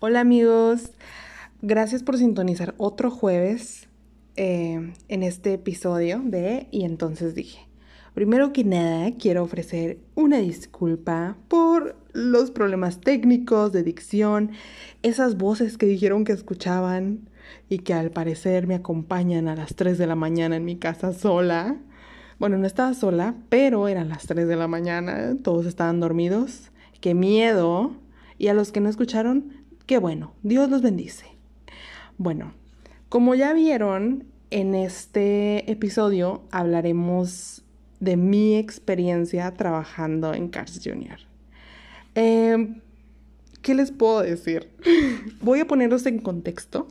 Hola amigos, gracias por sintonizar otro jueves eh, en este episodio de Y entonces dije. Primero que nada, quiero ofrecer una disculpa por los problemas técnicos de dicción, esas voces que dijeron que escuchaban y que al parecer me acompañan a las 3 de la mañana en mi casa sola. Bueno, no estaba sola, pero eran las 3 de la mañana, todos estaban dormidos. Qué miedo. Y a los que no escucharon, qué bueno, Dios los bendice. Bueno, como ya vieron, en este episodio hablaremos de mi experiencia trabajando en Cars Junior. Em, ¿Qué les puedo decir? Voy a ponerlos en contexto.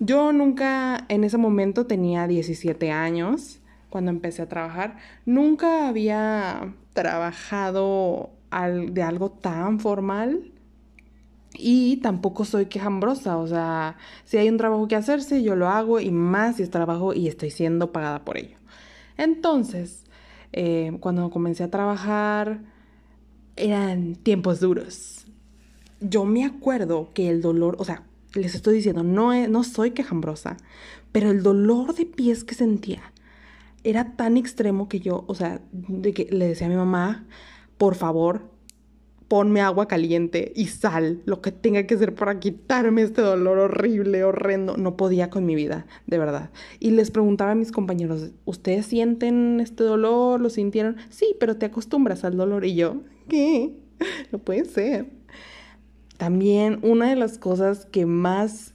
Yo nunca en ese momento tenía 17 años cuando empecé a trabajar. Nunca había trabajado de algo tan formal y tampoco soy quejambrosa. O sea, si hay un trabajo que hacerse, yo lo hago y más si es trabajo y estoy siendo pagada por ello. Entonces, eh, cuando comencé a trabajar, eran tiempos duros. Yo me acuerdo que el dolor, o sea, les estoy diciendo, no, no soy quejambrosa, pero el dolor de pies que sentía era tan extremo que yo, o sea, de que le decía a mi mamá, por favor, ponme agua caliente y sal, lo que tenga que hacer para quitarme este dolor horrible, horrendo. No podía con mi vida, de verdad. Y les preguntaba a mis compañeros, ¿ustedes sienten este dolor? ¿Lo sintieron? Sí, pero te acostumbras al dolor. Y yo, ¿qué? No puede ser. También una de las cosas que más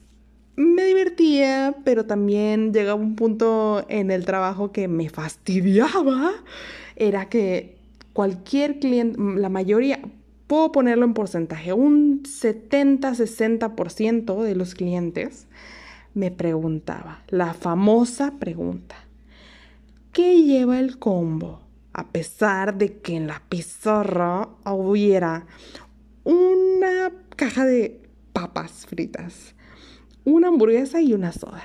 me divertía, pero también llegaba un punto en el trabajo que me fastidiaba, era que cualquier cliente, la mayoría, puedo ponerlo en porcentaje, un 70-60% de los clientes me preguntaba, la famosa pregunta, ¿qué lleva el combo? A pesar de que en la pizarra hubiera una caja de papas fritas, una hamburguesa y una soda.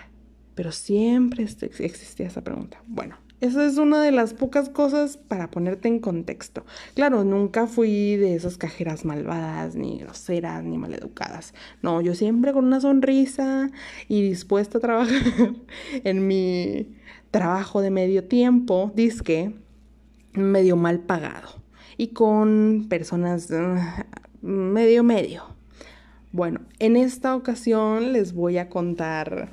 Pero siempre existía esa pregunta. Bueno, esa es una de las pocas cosas para ponerte en contexto. Claro, nunca fui de esas cajeras malvadas, ni groseras, ni maleducadas. No, yo siempre con una sonrisa y dispuesta a trabajar en mi trabajo de medio tiempo, disque, medio mal pagado. Y con personas uh, medio medio. Bueno, en esta ocasión les voy a contar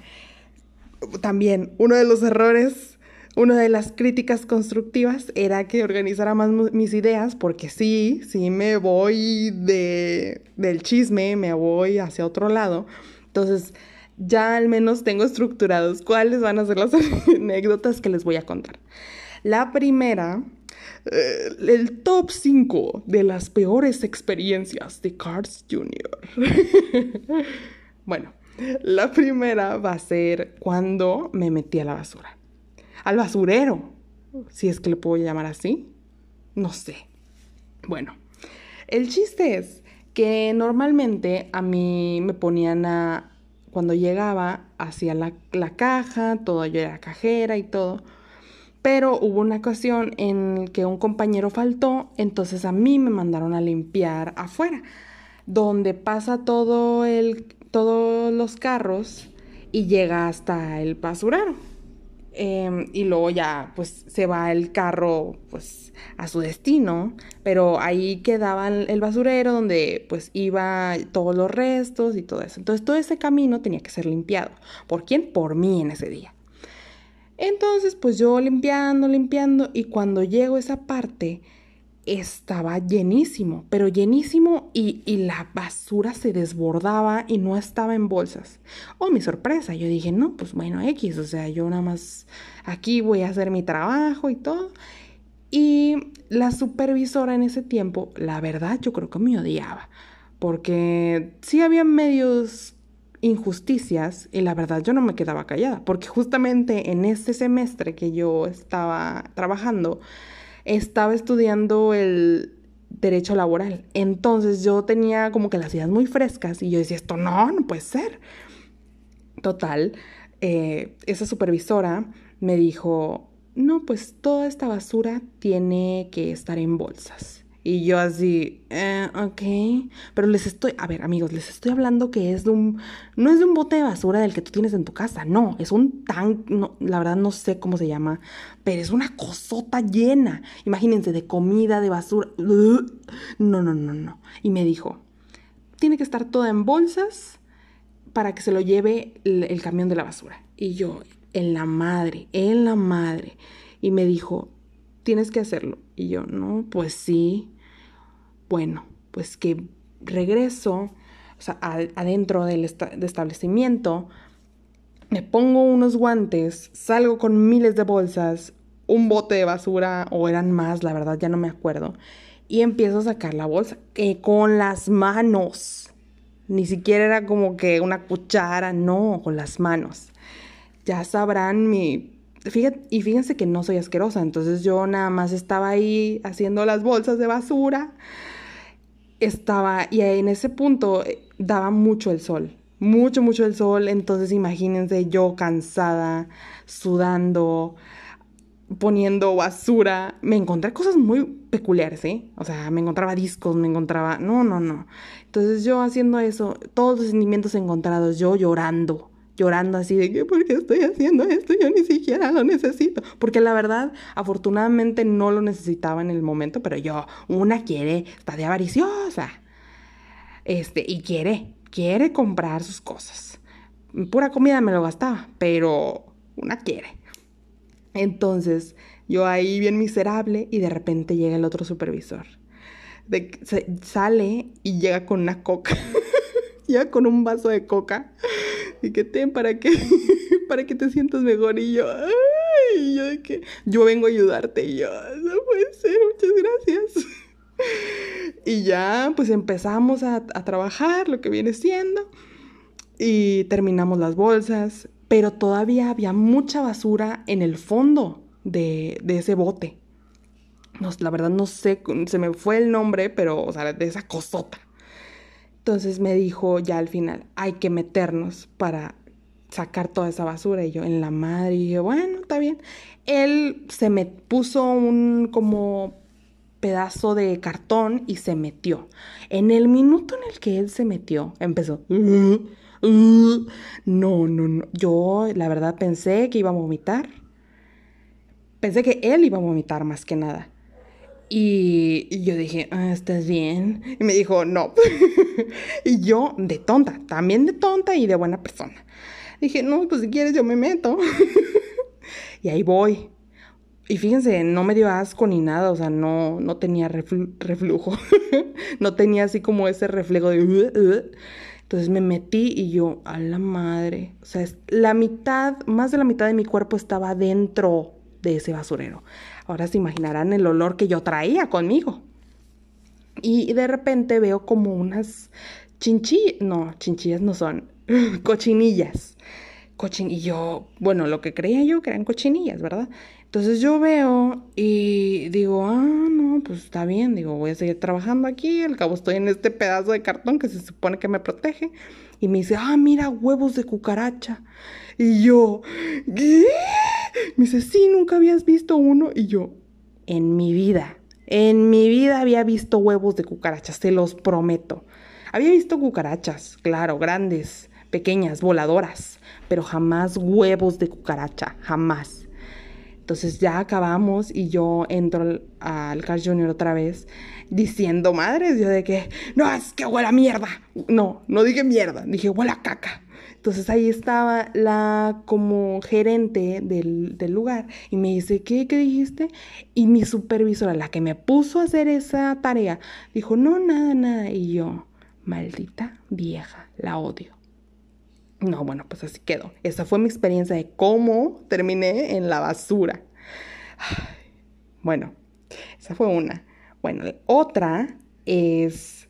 también uno de los errores una de las críticas constructivas era que organizara más mis ideas, porque sí, sí me voy de, del chisme, me voy hacia otro lado. Entonces, ya al menos tengo estructurados cuáles van a ser las anécdotas que les voy a contar. La primera, eh, el top 5 de las peores experiencias de Cards Jr. bueno, la primera va a ser cuando me metí a la basura al basurero, si es que le puedo llamar así. No sé. Bueno, el chiste es que normalmente a mí me ponían a, cuando llegaba, hacia la, la caja, todo yo era cajera y todo. Pero hubo una ocasión en que un compañero faltó, entonces a mí me mandaron a limpiar afuera, donde pasa todo el, todos los carros y llega hasta el basurero. Em, y luego ya pues se va el carro pues a su destino, pero ahí quedaba el basurero donde pues iba todos los restos y todo eso. Entonces todo ese camino tenía que ser limpiado. ¿Por quién? Por mí en ese día. Entonces pues yo limpiando, limpiando y cuando llego a esa parte estaba llenísimo, pero llenísimo y, la basura se desbordaba y no estaba en bolsas. Oh, mi sorpresa, yo dije, no, pues bueno, X, o sea, yo nada más aquí voy a hacer mi trabajo y todo. Y la supervisora en ese tiempo, la verdad, yo creo que me odiaba, porque sí había medios injusticias y la verdad yo no me quedaba callada, porque justamente en este semestre que yo estaba trabajando, estaba estudiando el derecho laboral. Entonces yo tenía como que las ideas muy frescas y yo decía, esto no, no puede ser. Total, eh, esa supervisora me dijo, no, pues toda esta basura tiene que estar en bolsas. Y yo así, eh, ok. Pero les estoy, a ver, amigos, les estoy hablando que es de un, no es de un bote de basura del que tú tienes en tu casa, no, es un tanque, la verdad no sé cómo se llama, pero es una cosota llena. Imagínense, de comida, de basura. No, no, no, no. Y me dijo, tiene que estar toda en bolsas para que se lo lleve el camión de la basura. Y yo, en la madre, en la madre. Y me dijo, tienes que hacerlo. Y yo, no, pues sí. Bueno, pues que regreso, o sea, adentro del establecimiento, me pongo unos guantes, salgo con miles de bolsas, un bote de basura, o eran más, la verdad ya no me acuerdo, y empiezo a sacar la bolsa eh, con las manos. Ni siquiera era como que una cuchara, no, con las manos. Ya sabrán mi y fíjense que no soy asquerosa, entonces yo nada más estaba ahí haciendo las bolsas de basura. Estaba, y en ese punto eh, daba mucho el sol, mucho, mucho el sol. Entonces imagínense yo cansada, sudando, poniendo basura. Me encontré cosas muy peculiares, ¿eh? O sea, me encontraba discos, me encontraba. No, no, no. Entonces yo haciendo eso, todos los sentimientos encontrados, yo llorando llorando así de que, ¿por qué estoy haciendo esto? Yo ni siquiera lo necesito. Porque la verdad, afortunadamente no lo necesitaba en el momento, pero yo, una quiere, está de avariciosa. Este, y quiere, quiere comprar sus cosas. Pura comida me lo gastaba, pero una quiere. Entonces, yo ahí bien miserable y de repente llega el otro supervisor. De, sale y llega con una coca. llega con un vaso de coca y que ten para que, para que te sientas mejor. Y yo, yo de que yo vengo a ayudarte. Y yo, no puede ser, muchas gracias. Y ya, pues empezamos a, trabajar lo que viene siendo. Y terminamos las bolsas. Pero todavía había mucha basura en el fondo de, de ese bote. No, la verdad no sé, se me fue el nombre, pero, o sea, de esa cosota. Entonces me dijo ya al final, hay que meternos para sacar toda esa basura. Y yo en la madre, dije, bueno, está bien. Él se me puso un como pedazo de cartón y se metió. En el minuto en el que él se metió, empezó. Uh, uh". no, no, no. Yo la verdad pensé que iba a vomitar. Pensé que él iba a vomitar más que nada. Y yo dije, ah, ¿estás bien? Y me dijo, no. y yo, de tonta, también de tonta y de buena persona. Dije, no, pues si quieres yo me meto. y ahí voy. Y fíjense, no me dio asco ni nada, o sea, no, no tenía reflujo. no tenía así como ese reflejo de... Uh, uh". Entonces me metí y yo, a la madre. O sea, la mitad, más de la mitad de mi cuerpo estaba dentro de ese basurero. Ahora se imaginarán el olor que yo traía conmigo. Y de repente veo como unas chinchillas, no, chinchillas no son, cochinillas. Cochin y yo, bueno, lo que creía yo que eran cochinillas, ¿verdad? Entonces yo veo y digo, ah, no, pues está bien, digo, voy a seguir trabajando aquí, al cabo estoy en este pedazo de cartón que se supone que me protege. Y me dice, ah, mira, huevos de cucaracha. Y yo, ¿qué? Me dice, sí, nunca habías visto uno. Y yo, en mi vida, en mi vida había visto huevos de cucarachas, te los prometo. Había visto cucarachas, claro, grandes, pequeñas, voladoras, pero jamás huevos de cucaracha, jamás. Entonces ya acabamos y yo entro al, Car Junior otra vez diciendo, madres, yo de que, no, es que huele a mierda. No, no dije mierda, dije huele a caca. Entonces ahí estaba la como gerente del, lugar y me dice, ¿qué, ¿qué dijiste? Y mi supervisora, la que me puso a hacer esa tarea, dijo, no, nada, nada. Y yo, maldita vieja, la odio. No, bueno, pues así quedó. Esa fue mi experiencia de cómo terminé en la basura. Bueno, esa fue una. Bueno, otra es,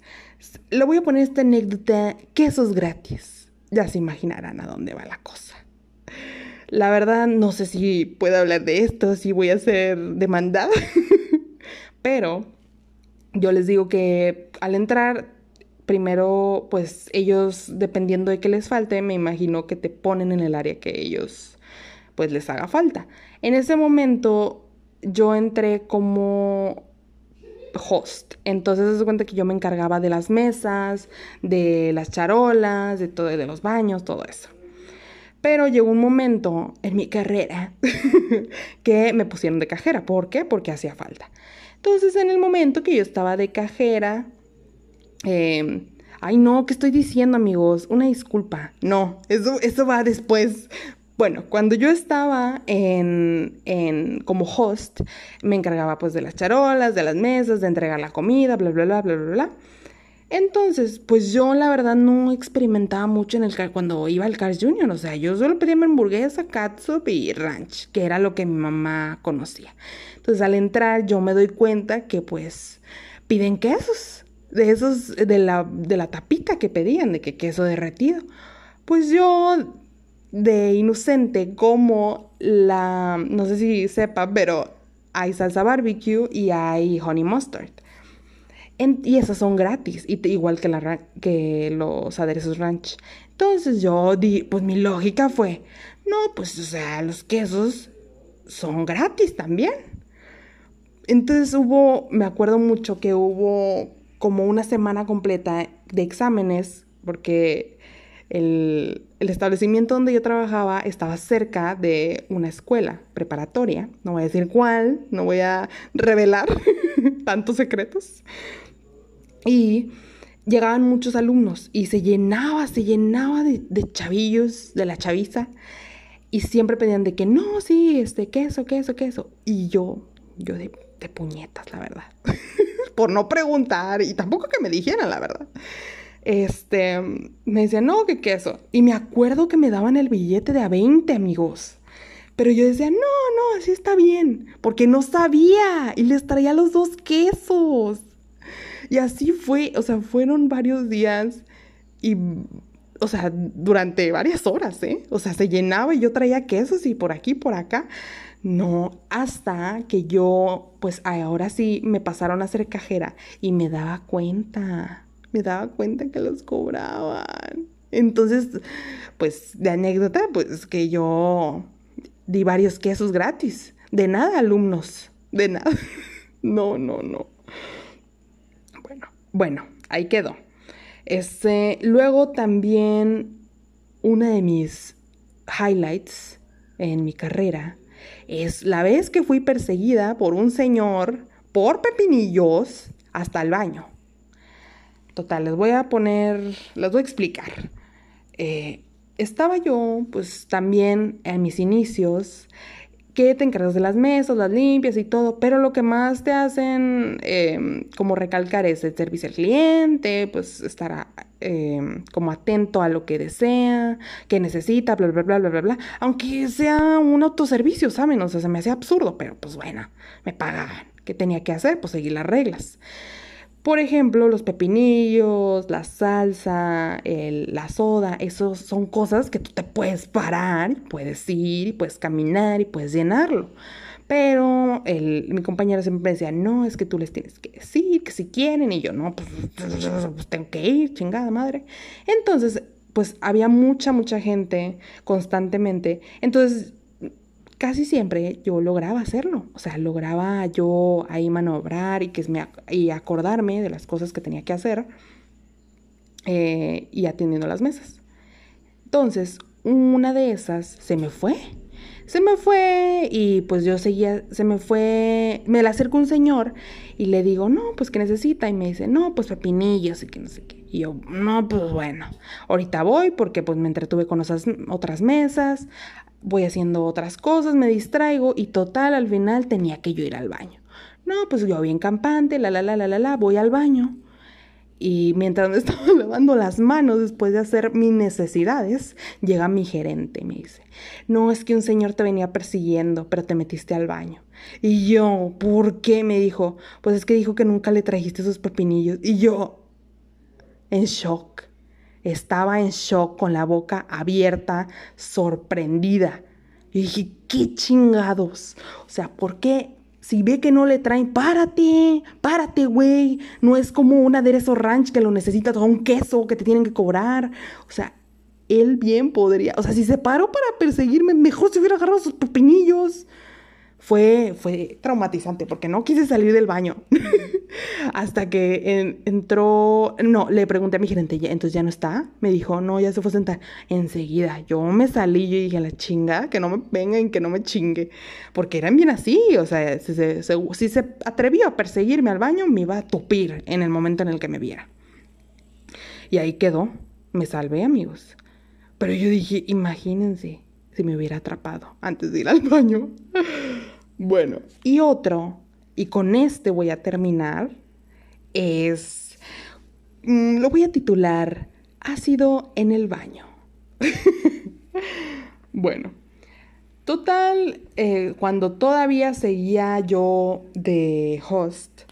le voy a poner esta anécdota, quesos gratis ya se imaginarán a dónde va la cosa. La verdad, no sé si puedo hablar de esto, si voy a ser demandada, pero yo les digo que al entrar, primero, pues ellos, dependiendo de qué les falte, me imagino que te ponen en el área que ellos, pues les haga falta. En ese momento, yo entré como host. Entonces se cuenta que yo me encargaba de las mesas, de las charolas, de todo, de los baños, todo eso. Pero llegó un momento en mi carrera que me pusieron de cajera. ¿Por qué? Porque hacía falta. Entonces, en el momento que yo estaba de cajera, em, ay no, ¿qué estoy diciendo amigos? Una disculpa. No, eso, eso va después. Bueno, cuando yo estaba en, en, como host, me encargaba pues de las charolas, de las mesas, de entregar la comida, bla, bla, bla, bla, bla, bla. Entonces, pues yo la verdad no experimentaba mucho en el cuando iba al Cars Junior, o sea, yo solo pedía mi hamburguesa, catsup y ranch, que era lo que mi mamá conocía. Entonces, al entrar yo me doy cuenta que pues piden quesos, de esos de la de la tapita que pedían, de que queso derretido. Pues yo de inocente como la no sé si sepa, pero hay salsa barbecue y hay honey mustard y esas son gratis, y igual que, que los aderezos ranch. Entonces yo di, pues mi lógica fue, no, pues o sea, los quesos son gratis también. Entonces hubo, me acuerdo mucho que hubo como una semana completa de exámenes, porque el, establecimiento donde yo trabajaba estaba cerca de una escuela preparatoria. No voy a decir cuál, no voy a revelar tantos secretos. Y llegaban muchos alumnos y se llenaba, se llenaba de, chavillos, de la chaviza. Y siempre pedían de que no, sí, este, queso, queso, queso. Y yo, yo de, de puñetas, la verdad. Por no preguntar y tampoco que me dijeran la verdad. Este, me decían, no, que queso. Y me acuerdo que me daban el billete de a 20, amigos. Pero yo decía, no, no, así está bien. Porque no sabía. Y les traía los dos quesos. Y así fue, o sea, fueron varios días y, o sea, durante varias horas, ¿eh? O sea, se llenaba y yo traía quesos y por aquí, por acá. No, hasta que yo, pues ahora sí me pasaron a ser cajera y me daba cuenta, me daba cuenta que los cobraban. Entonces, pues de anécdota, pues que yo di varios quesos gratis. De nada, alumnos, de nada. No, no, no. Bueno, ahí quedó. Este, luego también una de mis highlights en mi carrera es la vez que fui perseguida por un señor por pepinillos hasta el baño. Total, les voy a poner, les voy a explicar. Eh, estaba yo, pues también en mis inicios, que te encargas de las mesas, las limpias y todo, pero lo que más te hacen em, como recalcar es el servicio al cliente, pues estar em, como atento a lo que desea, que necesita, bla, bla, bla, bla, bla, bla, aunque sea un autoservicio, ¿saben? O sea, se me hace absurdo, pero pues bueno, me pagaban. ¿Qué tenía que hacer? Pues seguir las reglas. Por ejemplo, los pepinillos, la salsa, la soda, esos son cosas que tú te puedes parar, puedes ir, y puedes caminar y puedes llenarlo. Pero el, mi compañera siempre decía, no, es que tú les tienes que decir que si quieren. Y yo, no, pues, pues tengo que ir, chingada madre. Entonces, pues había mucha, mucha gente constantemente. Entonces casi siempre yo lograba hacerlo. O sea, lograba yo ahí manobrar y, que me, y acordarme de las cosas que tenía que hacer eh, y atendiendo las mesas. Entonces, una de esas se me fue. Se me fue y pues yo seguía, se me fue, me la acercó un señor y le digo, no, pues que necesita y me dice, no, pues pepinillos y que no sé qué. Y yo, no, pues bueno, ahorita voy porque pues me entretuve con esas otras mesas, voy haciendo otras cosas, me distraigo y total, al final tenía que yo ir al baño. No, pues yo bien campante, la, la, la, la, la, la, voy al baño. Y mientras me estaba lavando las manos después de hacer mis necesidades, llega mi gerente y me dice, no, es que un señor te venía persiguiendo, pero te metiste al baño. Y yo, ¿por qué? Me dijo, pues es que dijo que nunca le trajiste esos pepinillos. Y yo, en shock. Estaba en shock con la boca abierta, sorprendida. Y dije, ¿qué chingados? O sea, ¿por qué? Si ve que no le traen, párate, párate, güey. No es como un aderezo ranch que lo necesita todo un queso que te tienen que cobrar. O sea, él bien podría. O sea, si se paró para perseguirme, mejor se hubiera agarrado sus pepinillos. Fue, fue traumatizante porque no quise salir del baño. Hasta que entró, no, le pregunté a mi gerente, entonces ya no está. Me dijo, no, ya se fue a sentar. Enseguida, yo me salí, yo dije, la chinga, que no me vengan, que no me chingue. Porque eran bien así, o sea, si se, si se atrevió a perseguirme al baño, me iba a tupir en el momento en el que me viera. Y ahí quedó, me salvé, amigos. Pero yo dije, imagínense si me hubiera atrapado antes de ir al baño. Bueno, y otro, y con este voy a terminar, es, mm, lo voy a titular, ácido en el baño. bueno, total, eh, cuando todavía seguía yo de host,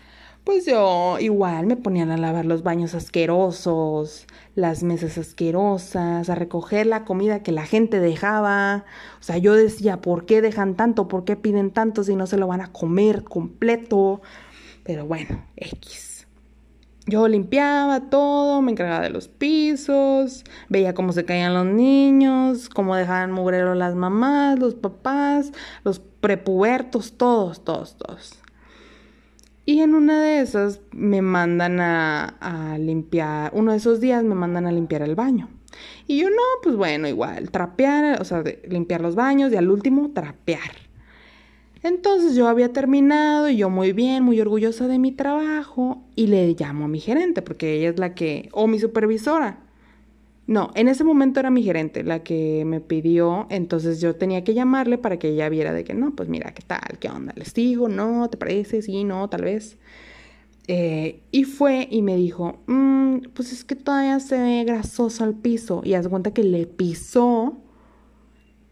pues yo igual me ponían a lavar los baños asquerosos, las mesas asquerosas, a recoger la comida que la gente dejaba. O sea, yo decía, ¿por qué dejan tanto? ¿Por qué piden tanto si no se lo van a comer completo? Pero bueno, X. Yo limpiaba todo, me encargaba de los pisos, veía cómo se caían los niños, cómo dejaban mugrero las mamás, los papás, los prepubertos, todos, todos, todos. Y en una de esas me mandan a, limpiar, uno de esos días me mandan a limpiar el baño. Y yo no, pues bueno, igual, trapear, o sea, limpiar los baños y al último trapear. Entonces yo había terminado y yo muy bien, muy orgullosa de mi trabajo y le llamo a mi gerente porque ella es la que, o mi supervisora, no, en ese momento era mi gerente la que me pidió, entonces yo tenía que llamarle para que ella viera de que no, pues mira, ¿qué tal? ¿Qué onda? ¿Les digo? ¿No? ¿Te parece? Sí, no, tal vez. Eh, y fue y me dijo, mm, pues es que todavía se ve grasoso al piso. Y haz cuenta que le pisó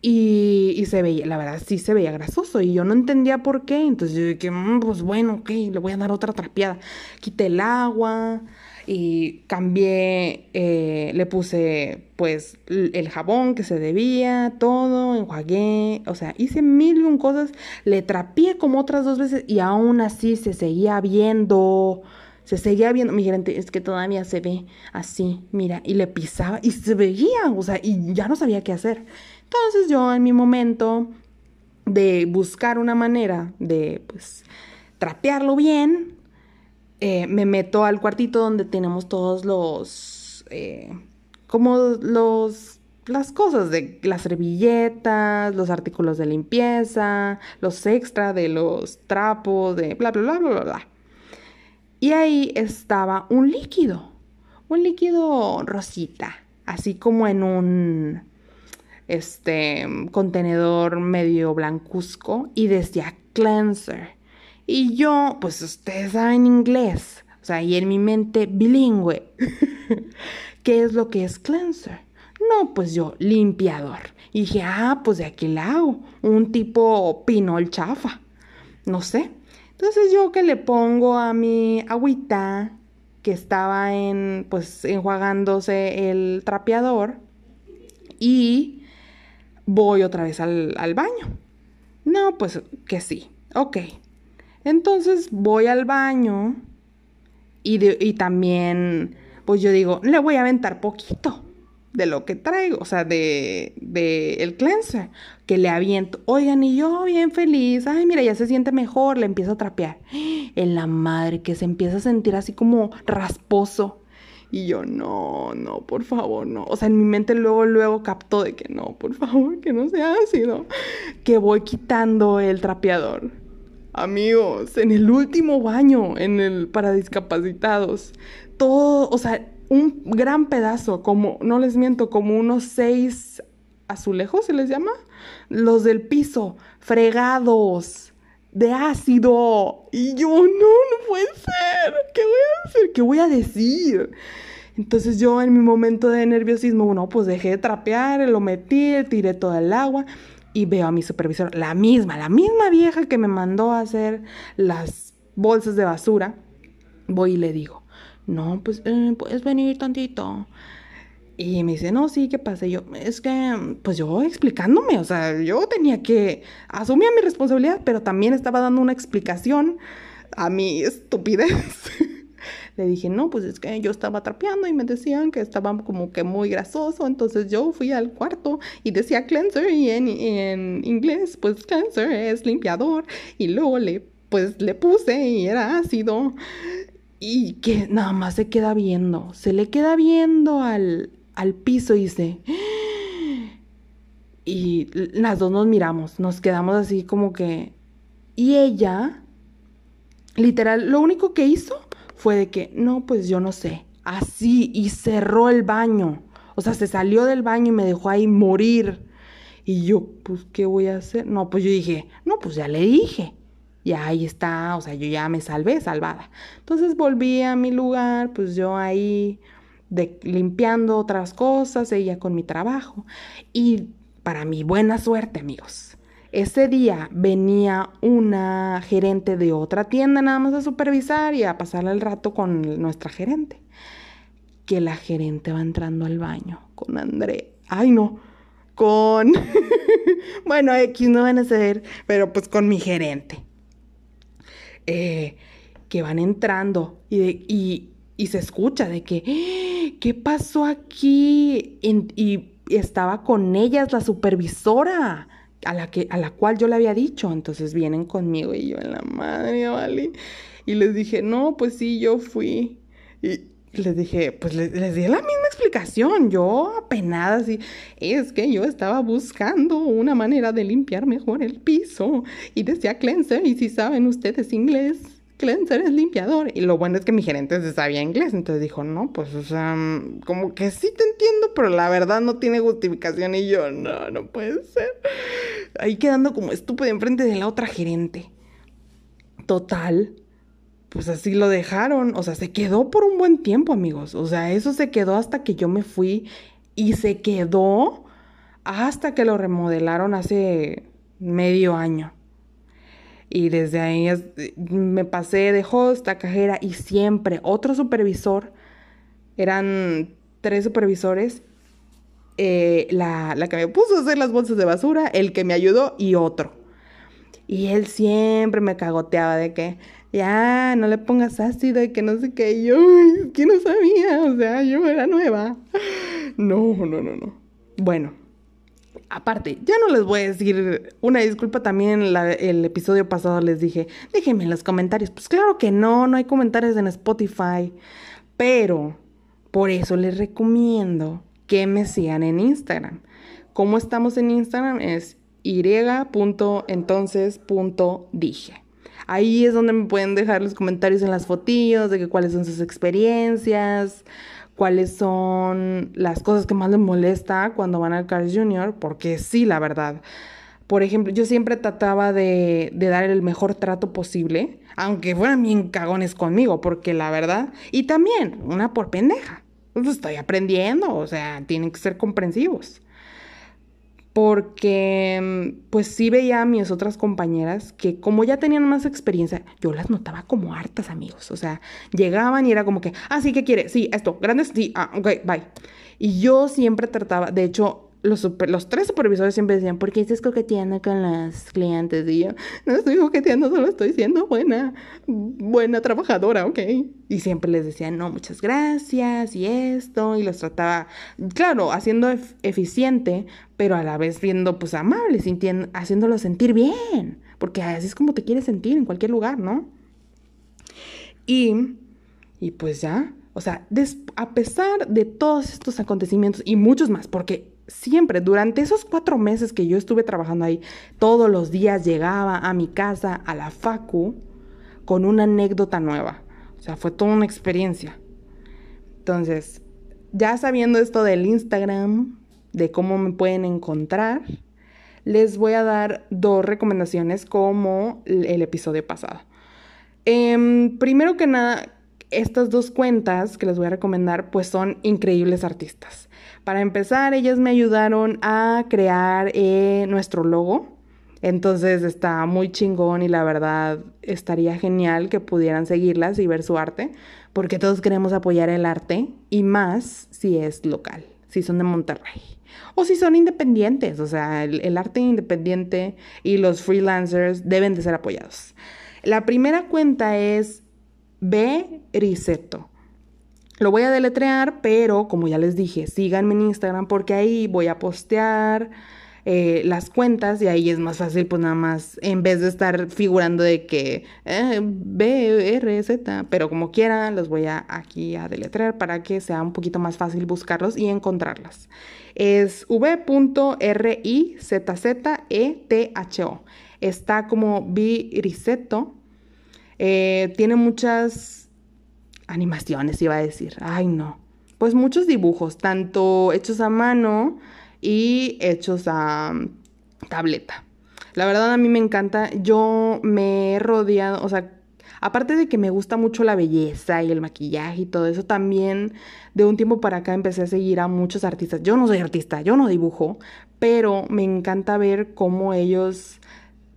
y, se veía, la verdad sí se veía grasoso. Y yo no entendía por qué. Entonces yo dije, mm, pues bueno, ok, le voy a dar otra trapeada. Quité el agua, y cambié, eh, le puse pues el jabón que se debía, todo, enjuagué, o sea, hice mil y un cosas, le trapié como otras dos veces y aún así se seguía viendo, se seguía viendo, mi gerente, es que todavía se ve así, mira, y le pisaba y se veía, o sea, y ya no sabía qué hacer. Entonces yo en mi momento de buscar una manera de pues trapearlo bien, eh, me meto al cuartito donde tenemos todos los, eh, como los, las cosas de las servilletas, los artículos de limpieza, los extra de los trapos, de bla, bla, bla, bla, bla. Y ahí estaba un líquido, un líquido rosita, así como en un este contenedor medio blancuzco y decía cleanser. Y yo, pues ustedes saben inglés, o sea, y en mi mente bilingüe. ¿Qué es lo que es cleanser? No, pues yo, limpiador. Y dije, ah, pues de aquí lado, un tipo pinol chafa. No sé. Entonces yo que le pongo a mi agüita que estaba en, pues, enjuagándose el trapeador y voy otra vez al, al baño. No, pues que sí. Ok. Entonces voy al baño y, también, pues yo digo, le voy a aventar poquito de lo que traigo, o sea, de, de, el cleanser, que le aviento. Oigan, y yo bien feliz, ay, mira, ya se siente mejor, le empiezo a trapear. En la madre, que se empieza a sentir así como rasposo. Y yo, no, no, por favor, no. O sea, en mi mente luego, luego captó de que no, por favor, que no sea ácido. Que voy quitando el trapeador Amigos, en el último baño, en el para discapacitados, todo, o sea, un gran pedazo, como, no les miento, como unos seis azulejos, ¿se les llama? Los del piso, fregados, de ácido. Y yo, no, no puede ser. ¿Qué voy a hacer? ¿Qué voy a decir? Entonces yo en mi momento de nerviosismo, bueno, pues dejé de trapear, lo metí, tiré toda el agua y veo a mi supervisor, la misma, la misma vieja que me mandó a hacer las bolsas de basura, voy y le digo, no, pues eh, puedes venir tantito. Y me dice, no, sí, ¿qué pasa? yo, es que, pues yo explicándome, o sea, yo tenía que asumir mi responsabilidad, pero también estaba dando una explicación a mi estupidez. Le dije, no, pues es que yo estaba trapeando y me decían que estaba como que muy grasoso, entonces yo fui al cuarto y decía cleanser y en, inglés, pues cleanser es limpiador y luego le, pues le puse y era ácido y que nada más se queda viendo, se le queda viendo al, al piso y dice, y las dos nos miramos, nos quedamos así como que, y ella, literal, lo único que hizo fue de que, no, pues yo no sé, así, y cerró el baño. O sea, se salió del baño y me dejó ahí morir. Y yo, pues, ¿qué voy a hacer? No, pues yo dije, no, pues ya le dije. Y ahí está, o sea, yo ya me salvé, salvada. Entonces volví a mi lugar, pues yo ahí limpiando otras cosas, ella con mi trabajo. Y para mi buena suerte, amigos, ese día venía una gerente de otra tienda nada más a supervisar y a pasarle el rato con nuestra gerente. Que la gerente va entrando al baño con André. Ay, no. Con. bueno, X no van a ser, pero pues con mi gerente. Eh, que van entrando y, y, se escucha de que, ¡Ah! ¿qué pasó aquí? y estaba con ellas la supervisora a la, que, a la cual yo le había dicho. Entonces vienen conmigo y yo en la madre, ¿vale? Y les dije, no, pues sí, yo fui. Y les dije, pues les, di la misma explicación. Yo apenada así, es que yo estaba buscando una manera de limpiar mejor el piso. Y decía cleanser, y si saben ustedes inglés, cleanser es limpiador. Y lo bueno es que mi gerente se sabía inglés, entonces dijo, no, pues, o sea, como que sí te entiendo, pero la verdad no tiene justificación. Y yo, no, no puede ser. Ahí quedando como estúpido enfrente de la otra gerente. Total, pues así lo dejaron. O sea, se quedó por un buen tiempo, amigos. O sea, eso se quedó hasta que yo me fui y se quedó hasta que lo remodelaron hace medio año. Y desde ahí me pasé de host a cajera y siempre otro supervisor, eran tres supervisores, eh, la, la que me puso a hacer las bolsas de basura, el que me ayudó y otro. Y él siempre me cagoteaba de que, ya, no le pongas ácido y que no sé qué. Yo, que no sabía, o sea, yo era nueva. No, no, no, no. Bueno, Aparte, ya no les voy a decir una disculpa, también el episodio pasado les dije, déjenme en los comentarios. Pues claro que no, no hay comentarios en Spotify, pero por eso les recomiendo que me sigan en Instagram. ¿Cómo estamos en Instagram? Es y.entonces.dije. Ahí es donde me pueden dejar los comentarios en las fotillos de que cuáles son sus experiencias, cuáles son las cosas que más les molesta cuando van al Cars Junior, porque sí, la verdad. Por ejemplo, yo siempre trataba de, de dar el mejor trato posible, aunque fueran bien cagones conmigo, porque la verdad, y también una por pendeja, pues estoy aprendiendo, o sea, tienen que ser comprensivos porque pues sí veía a mis otras compañeras que como ya tenían más experiencia, yo las notaba como hartas amigos, o sea, llegaban y era como que, ah, sí, ¿qué quiere? Sí, esto, grandes, sí, ah, ok, bye. Y yo siempre trataba, de hecho, los, los tres supervisores siempre decían, ¿por qué estás coqueteando con las clientes? Y yo, no estoy coqueteando, solo estoy siendo buena, buena trabajadora, ¿ok? Y siempre les decía, no, muchas gracias y esto, y los trataba, claro, haciendo eficiente, pero a la vez viendo, pues, amable, sintiendo, haciéndolos sentir bien, porque así es como te quieres sentir en cualquier lugar, ¿no? Y, y pues ya, o sea, a pesar de todos estos acontecimientos y muchos más, porque siempre, durante esos cuatro meses que yo estuve trabajando ahí, todos los días llegaba a mi casa, a la Facu, con una anécdota nueva. O sea, fue toda una experiencia. Entonces, ya sabiendo esto del Instagram, de cómo me pueden encontrar, les voy a dar dos recomendaciones como el episodio pasado. Em, primero que nada, estas dos cuentas que les voy a recomendar pues son increíbles artistas. Para empezar, ellas me ayudaron a crear eh, nuestro logo. Entonces está muy chingón y la verdad estaría genial que pudieran seguirlas y ver su arte, porque todos queremos apoyar el arte y más si es local, si son de Monterrey o si son independientes, o sea, el arte independiente y los freelancers deben de ser apoyados. La primera cuenta es B Riseto. Lo voy a deletrear, pero como ya les dije, síganme en Instagram porque ahí voy a postear eh, las cuentas y ahí es más fácil, pues nada más, en vez de estar figurando de que eh, B, R, Z, pero como quiera, los voy a aquí a deletrear para que sea un poquito más fácil buscarlos y encontrarlas. Es V.R.I.Z.Z.E.T.H.O. Está como Biriseto. Eh, tiene muchas animaciones, iba a decir. Ay, no. Pues muchos dibujos, tanto hechos a mano y hechos a mm, tableta. La verdad a mí me encanta. Yo me he rodeado, o sea, aparte de que me gusta mucho la belleza y el maquillaje y todo eso, también de un tiempo para acá empecé a seguir a muchos artistas. Yo no soy artista, yo no dibujo, pero me encanta ver cómo ellos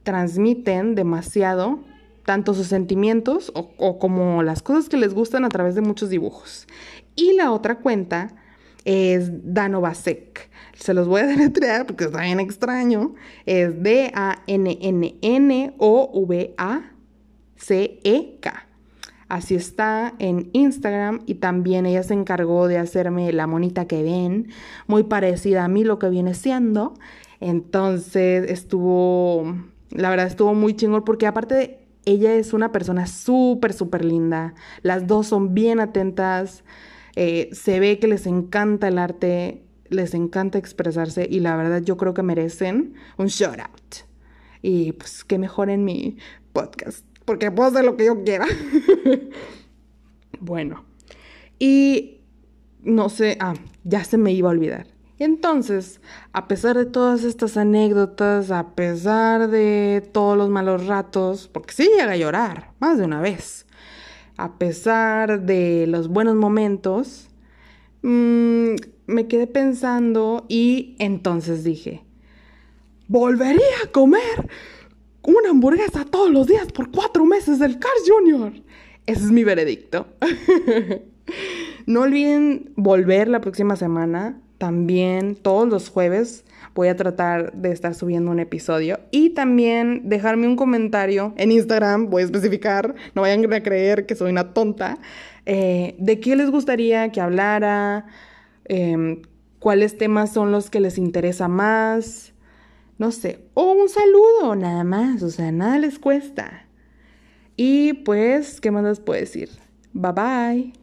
transmiten demasiado tanto sus sentimientos o, como las cosas que les gustan a través de muchos dibujos. Y la otra cuenta es Danovasek. Se los voy a deletrear porque está bien extraño. Es D-A-N-N-O-V-A-C-E-K. Así está en Instagram y también ella se encargó de hacerme la monita que ven, muy parecida a mí lo que viene siendo. Entonces estuvo, la verdad estuvo muy chingón porque aparte de ella es una persona súper, súper linda. Las dos son bien atentas. Eh, se ve que les encanta el arte, les encanta expresarse y la verdad yo creo que merecen un shout out. Y pues qué mejor en mi podcast, porque puedo hacer lo que yo quiera. bueno, y no sé, ah, ya se me iba a olvidar. Entonces, a pesar de todas estas anécdotas, a pesar de todos los malos ratos, porque sí llega a llorar, más de una vez, a pesar de los buenos momentos, mm, me quedé pensando y entonces dije, volvería a comer una hamburguesa todos los días por cuatro meses del Cars Junior. Ese es mi veredicto. no olviden volver la próxima semana también todos los jueves voy a tratar de estar subiendo un episodio y también dejarme un comentario en Instagram, voy a especificar, no vayan a creer que soy una tonta, eh, de qué les gustaría que hablara, em, cuáles temas son los que les interesa más, no sé, o un saludo nada más, o sea, nada les cuesta. Y pues, ¿qué más les puedo decir? Bye bye.